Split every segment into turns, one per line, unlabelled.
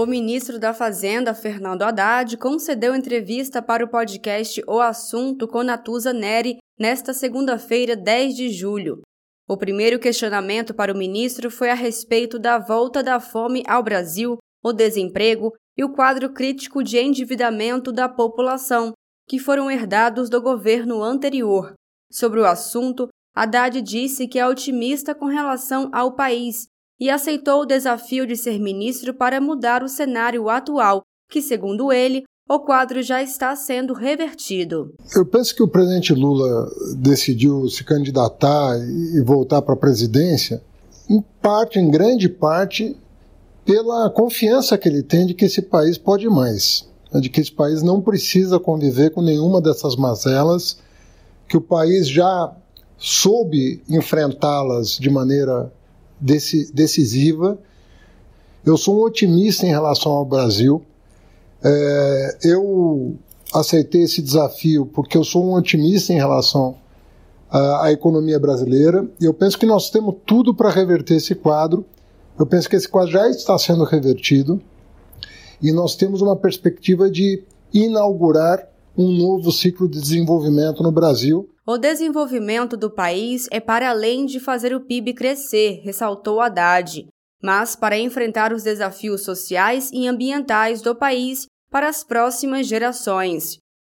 O ministro da Fazenda, Fernando Haddad, concedeu entrevista para o podcast O Assunto com Natuza Neri nesta segunda-feira, 10 de julho. O primeiro questionamento para o ministro foi a respeito da volta da fome ao Brasil, o desemprego e o quadro crítico de endividamento da população, que foram herdados do governo anterior. Sobre o assunto, Haddad disse que é otimista com relação ao país e aceitou o desafio de ser ministro para mudar o cenário atual, que, segundo ele, o quadro já está sendo revertido.
Eu penso que o presidente Lula decidiu se candidatar e voltar para a presidência, em parte, em grande parte, pela confiança que ele tem de que esse país pode mais, né, de que esse país não precisa conviver com nenhuma dessas mazelas, que o país já soube enfrentá-las de maneira decisiva. Eu sou um otimista em relação ao Brasil. É, eu aceitei esse desafio porque eu sou um otimista em relação à, à economia brasileira e eu penso que nós temos tudo para reverter esse quadro. Eu penso que esse quadro já está sendo revertido e nós temos uma perspectiva de inaugurar um novo ciclo de desenvolvimento no Brasil.
O desenvolvimento do país é para além de fazer o PIB crescer, ressaltou Haddad, mas para enfrentar os desafios sociais e ambientais do país para as próximas gerações.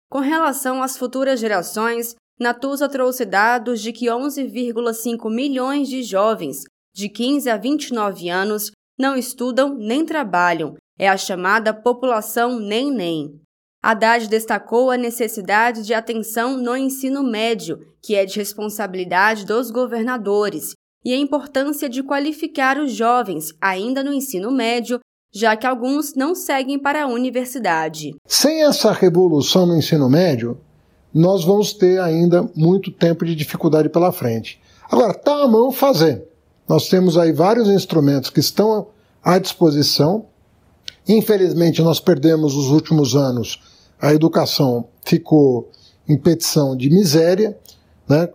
Com relação às futuras gerações, Natuza trouxe dados de que 11,5 milhões de jovens de 15 a 29 anos não estudam nem trabalham. É a chamada população nem-nem. Haddad destacou a necessidade de atenção no ensino médio, que é de responsabilidade dos governadores, e a importância de qualificar os jovens ainda no ensino médio, já que alguns não seguem para a universidade.
Sem essa revolução no ensino médio, nós vamos ter ainda muito tempo de dificuldade pela frente. Agora, está à mão fazer. Nós temos aí vários instrumentos que estão à disposição. Infelizmente, nós perdemos os últimos anos a educação ficou em petição de miséria, né?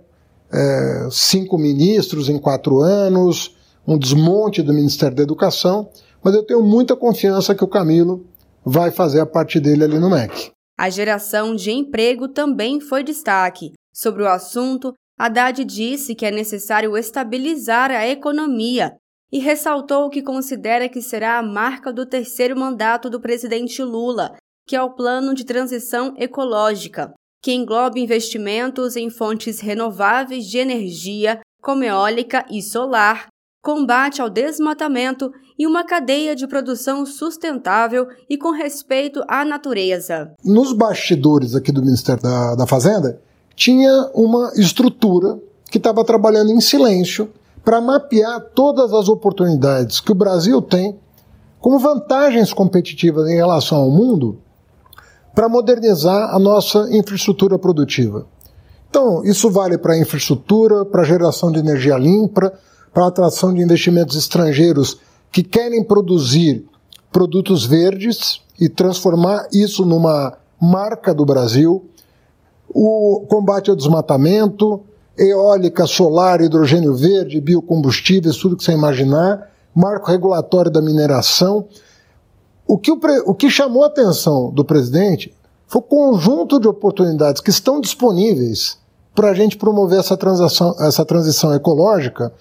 É, cinco ministros em quatro anos, um desmonte do Ministério da Educação, mas eu tenho muita confiança que o Camilo vai fazer a parte dele ali no MEC.
A geração de emprego também foi destaque. Sobre o assunto, Haddad disse que é necessário estabilizar a economia e ressaltou que considera que será a marca do terceiro mandato do presidente Lula, que é o Plano de Transição Ecológica, que engloba investimentos em fontes renováveis de energia, como eólica e solar, combate ao desmatamento e uma cadeia de produção sustentável e com respeito à natureza.
Nos bastidores aqui do Ministério da, da Fazenda, tinha uma estrutura que estava trabalhando em silêncio para mapear todas as oportunidades que o Brasil tem como vantagens competitivas em relação ao mundo para modernizar a nossa infraestrutura produtiva. Então, isso vale para a infraestrutura, para a geração de energia limpa, para a atração de investimentos estrangeiros que querem produzir produtos verdes e transformar isso numa marca do Brasil, o combate ao desmatamento, eólica, solar, hidrogênio verde, biocombustíveis, tudo que você imaginar, marco regulatório da mineração. O que, o, o que chamou a atenção do presidente foi o conjunto de oportunidades que estão disponíveis para a gente promover essa, essa transição ecológica,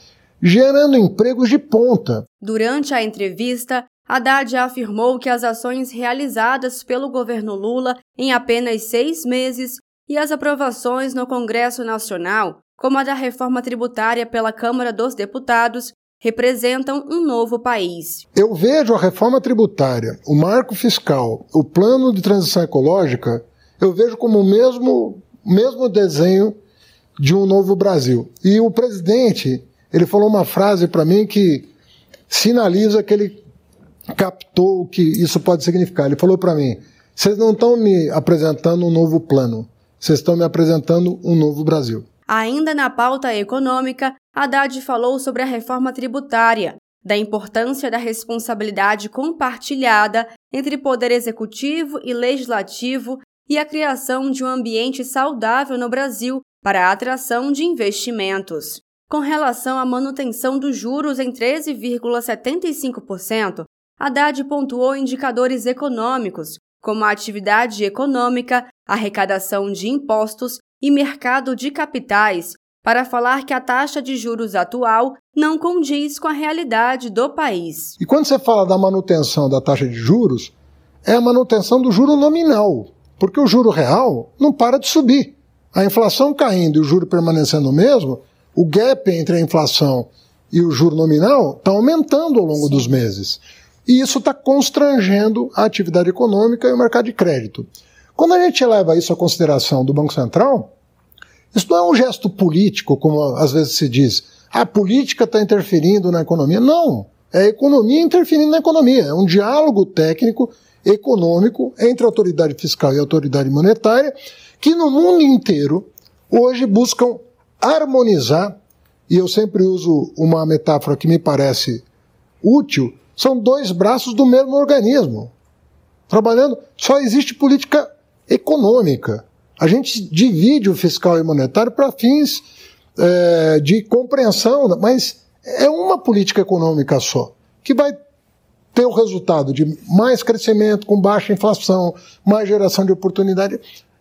gerando empregos de ponta.
Durante a entrevista, Haddad afirmou que as ações realizadas pelo governo Lula em apenas seis meses e as aprovações no Congresso Nacional, como a da reforma tributária pela Câmara dos Deputados, representam um novo país.
Eu vejo a reforma tributária, o marco fiscal, o plano de transição ecológica, eu vejo como o mesmo, mesmo desenho de um novo Brasil. E o presidente, ele falou uma frase para mim que sinaliza que ele captou o que isso pode significar. Ele falou para mim: vocês não estão me apresentando um novo plano, vocês estão me apresentando um novo Brasil.
Ainda na pauta econômica, Haddad falou sobre a reforma tributária, da importância da responsabilidade compartilhada entre poder executivo e legislativo e a criação de um ambiente saudável no Brasil para a atração de investimentos. Com relação à manutenção dos juros em 13,75%, Haddad pontuou indicadores econômicos, como a atividade econômica, arrecadação de impostos e mercado de capitais, para falar que a taxa de juros atual não condiz com a realidade do país.
E quando você fala da manutenção da taxa de juros, é a manutenção do juro nominal, porque o juro real não para de subir. A inflação caindo e o juro permanecendo o mesmo, o gap entre a inflação e o juro nominal está aumentando ao longo dos meses. E isso está constrangendo a atividade econômica e o mercado de crédito. Quando a gente leva isso à consideração do Banco Central, isso não é um gesto político, como às vezes se diz. A política está interferindo na economia. Não. É a economia interferindo na economia. É um diálogo técnico, econômico, entre a autoridade fiscal e a autoridade monetária, que no mundo inteiro hoje buscam harmonizar, e eu sempre uso uma metáfora que me parece útil, são dois braços do mesmo organismo. Trabalhando, só existe política econômica. A gente divide o fiscal e monetário para fins é, de compreensão, mas é uma política econômica só, que vai ter o resultado de mais crescimento, com baixa inflação, mais geração de oportunidade,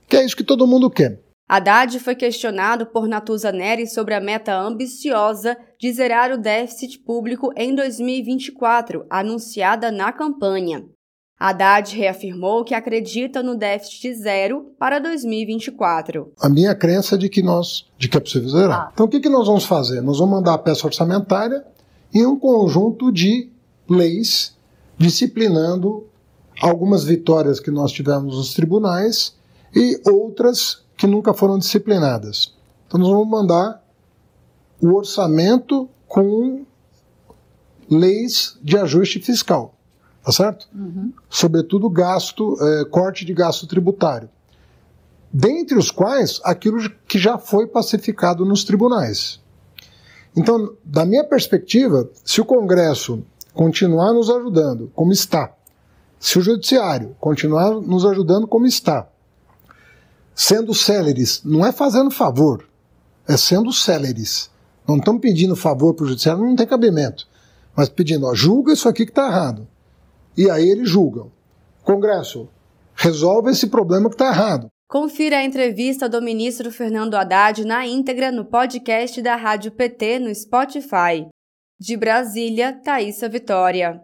que é isso que todo mundo quer.
Haddad foi questionado por Natuza Neri sobre a meta ambiciosa de zerar o déficit público em 2024, anunciada na campanha. Haddad reafirmou que acredita no déficit zero para 2024.
A minha crença é de que nós, de que é possível zerar. Ah. Então o que, que nós vamos fazer? Nós vamos mandar a peça orçamentária e um conjunto de leis disciplinando algumas vitórias que nós tivemos nos tribunais e outras que nunca foram disciplinadas. Então nós vamos mandar o orçamento com leis de ajuste fiscal, tá certo? Uhum. Sobretudo gasto, é, corte de gasto tributário. Dentre os quais aquilo que já foi pacificado nos tribunais. Então, da minha perspectiva, se o Congresso continuar nos ajudando como está, se o Judiciário continuar nos ajudando como está, sendo céleres, não é fazendo favor, é sendo céleres. Não estão pedindo favor para o judiciário, não tem cabimento. Mas pedindo, ó, julga isso aqui que está errado. E aí eles julgam. Congresso, resolve esse problema que está errado.
Confira a entrevista do ministro Fernando Haddad na íntegra no podcast da Rádio PT no Spotify. De Brasília, Thaisa Vitória.